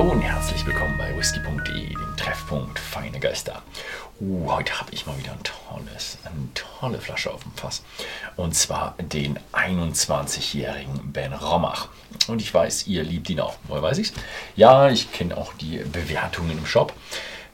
Hallo und herzlich willkommen bei whisky.de, dem Treffpunkt Feine Geister. Uh, heute habe ich mal wieder ein tolles, eine tolle Flasche auf dem Fass. Und zwar den 21-jährigen Ben Rommach. Und ich weiß, ihr liebt ihn auch. Woher weiß ich's? Ja, ich kenne auch die Bewertungen im Shop.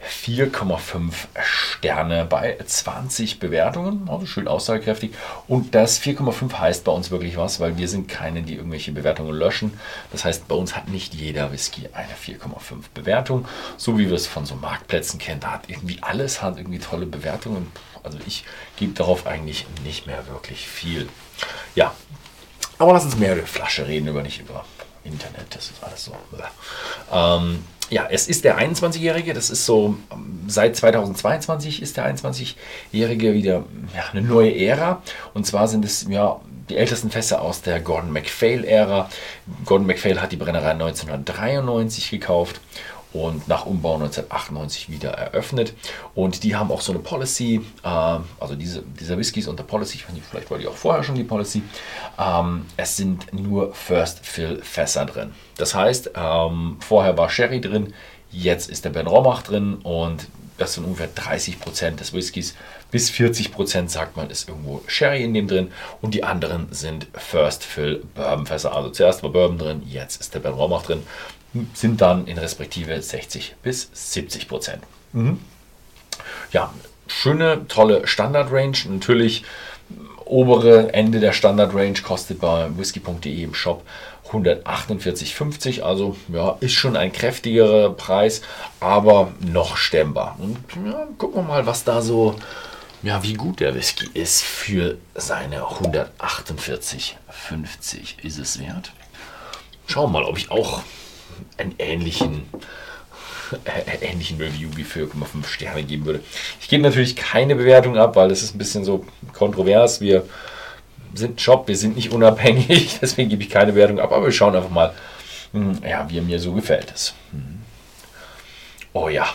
4,5 Sterne bei 20 Bewertungen, also schön aussagekräftig. Und das 4,5 heißt bei uns wirklich was, weil wir sind keine, die irgendwelche Bewertungen löschen. Das heißt, bei uns hat nicht jeder Whisky eine 4,5 Bewertung, so wie wir es von so Marktplätzen kennen. Da hat irgendwie alles hat irgendwie tolle Bewertungen. Also ich gebe darauf eigentlich nicht mehr wirklich viel. Ja, aber lass uns mehr über Flasche reden, über nicht über Internet. Das ist alles so. Ähm, ja, es ist der 21-Jährige, das ist so, seit 2022 ist der 21-Jährige wieder ja, eine neue Ära. Und zwar sind es ja die ältesten Fässer aus der Gordon MacPhail-Ära. Gordon MacPhail hat die Brennerei 1993 gekauft und nach Umbau 1998 wieder eröffnet. Und die haben auch so eine Policy, äh, also diese, dieser Whisky ist unter Policy, ich weiß nicht, vielleicht war die auch vorher schon die Policy. Ähm, es sind nur First Fill Fässer drin. Das heißt, ähm, vorher war Sherry drin, jetzt ist der Ben Romach drin und das sind ungefähr 30 Prozent des Whiskys. Bis 40 Prozent sagt man, ist irgendwo Sherry in dem drin. Und die anderen sind First Fill Bourbon Fässer. Also zuerst war Bourbon drin, jetzt ist der Ben Romach drin sind dann in respektive 60 bis 70 Prozent. Mhm. Ja, schöne, tolle Standard-Range. Natürlich, obere Ende der Standard-Range kostet bei whisky.de im Shop 148,50. Also ja, ist schon ein kräftigerer Preis, aber noch stemmbar. Und ja, gucken wir mal, was da so, ja, wie gut der Whisky ist für seine 148,50 ist es wert. Schauen wir mal, ob ich auch einen ähnlichen, äh, ähnlichen Review wie 4,5 Sterne geben würde. Ich gebe natürlich keine Bewertung ab, weil das ist ein bisschen so kontrovers. Wir sind Job, wir sind nicht unabhängig, deswegen gebe ich keine Bewertung ab, aber wir schauen einfach mal, hm, ja, wie mir so gefällt es. Hm. Oh ja.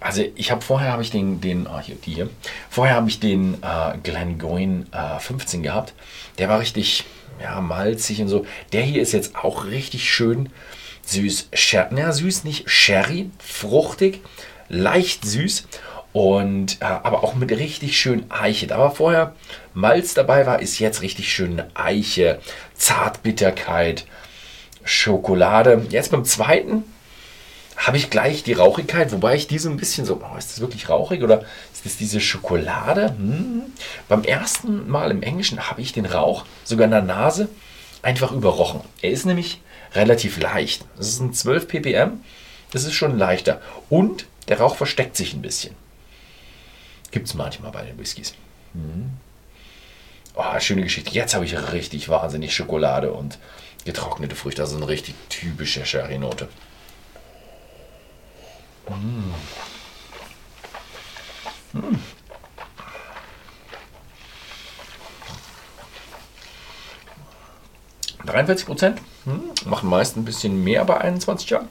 Also ich habe vorher habe ich den, den ah, hier, die hier, vorher habe ich den äh, Glengoyne äh, 15 gehabt. Der war richtig, ja, malzig und so. Der hier ist jetzt auch richtig schön süß. Sher ja, süß nicht, Sherry, fruchtig, leicht süß und äh, aber auch mit richtig schön Eiche. Da war vorher Malz dabei war, ist jetzt richtig schön Eiche, Zartbitterkeit, Schokolade. Jetzt beim zweiten habe ich gleich die Rauchigkeit, wobei ich diese ein bisschen so, oh, ist das wirklich rauchig oder ist das diese Schokolade? Hm. Beim ersten Mal im Englischen habe ich den Rauch sogar in der Nase einfach überrochen. Er ist nämlich relativ leicht. Das sind 12 ppm, das ist schon leichter. Und der Rauch versteckt sich ein bisschen. Gibt es manchmal bei den Whiskys. Hm. Oh, schöne Geschichte. Jetzt habe ich richtig wahnsinnig Schokolade und getrocknete Früchte. Also eine richtig typische Sherry-Note. Mmh. 43 Prozent hm, machen meist ein bisschen mehr bei 21 Jahren.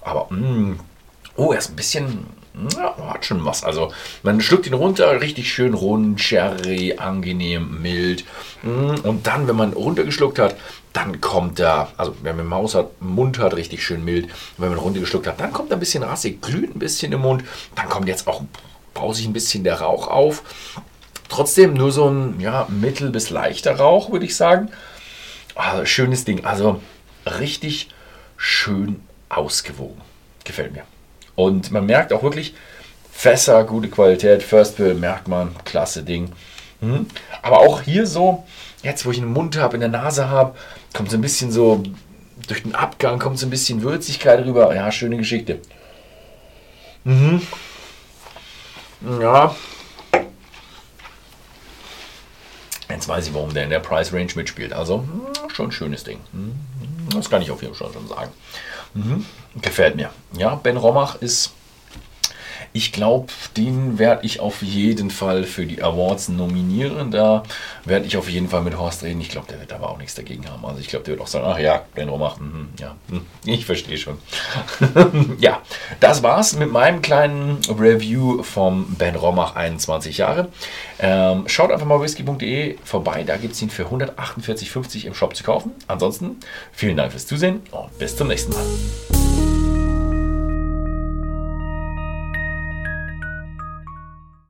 Aber hm, oh, er ist ein bisschen, ja, hat schon was. Also man schluckt ihn runter, richtig schön rund, sherry, angenehm, mild. Mh, hm, und dann, wenn man runtergeschluckt hat, dann kommt er, also wenn man Maus hat, Mund hat, richtig schön mild. Und wenn man runtergeschluckt hat, dann kommt er ein bisschen rassig, glüht ein bisschen im Mund. Dann kommt jetzt auch, baut sich ein bisschen der Rauch auf. Trotzdem nur so ein ja, mittel- bis leichter Rauch, würde ich sagen. Also, schönes Ding. Also richtig schön ausgewogen. Gefällt mir. Und man merkt auch wirklich, Fässer, gute Qualität, First Fill, merkt man, klasse Ding. Hm. Aber auch hier so, jetzt wo ich einen Mund habe, in der Nase habe, kommt so ein bisschen so, durch den Abgang kommt so ein bisschen Würzigkeit rüber. Ja, schöne Geschichte. Mhm. Ja. Jetzt weiß ich, warum der in der Price Range mitspielt. Also, hm, schon ein schönes Ding. Hm, das kann ich auf jeden Fall schon sagen. Mhm. Gefällt mir. Ja, Ben Romach ist Ich glaube, den werde ich auf jeden Fall für die Awards nominieren. Da werde ich auf jeden Fall mit Horst reden. Ich glaube, der wird aber auch nichts dagegen haben. Also ich glaube, der wird auch sagen, ach ja, Ben Romach, mhm, ja, hm, ich verstehe schon. ja, das war's mit meinem kleinen Review vom Ben Romach 21 Jahre. Ähm, schaut einfach mal whisky.de vorbei, da gibt es ihn für 148,50 im Shop zu kaufen. Ansonsten vielen Dank fürs Zusehen und bis zum nächsten Mal.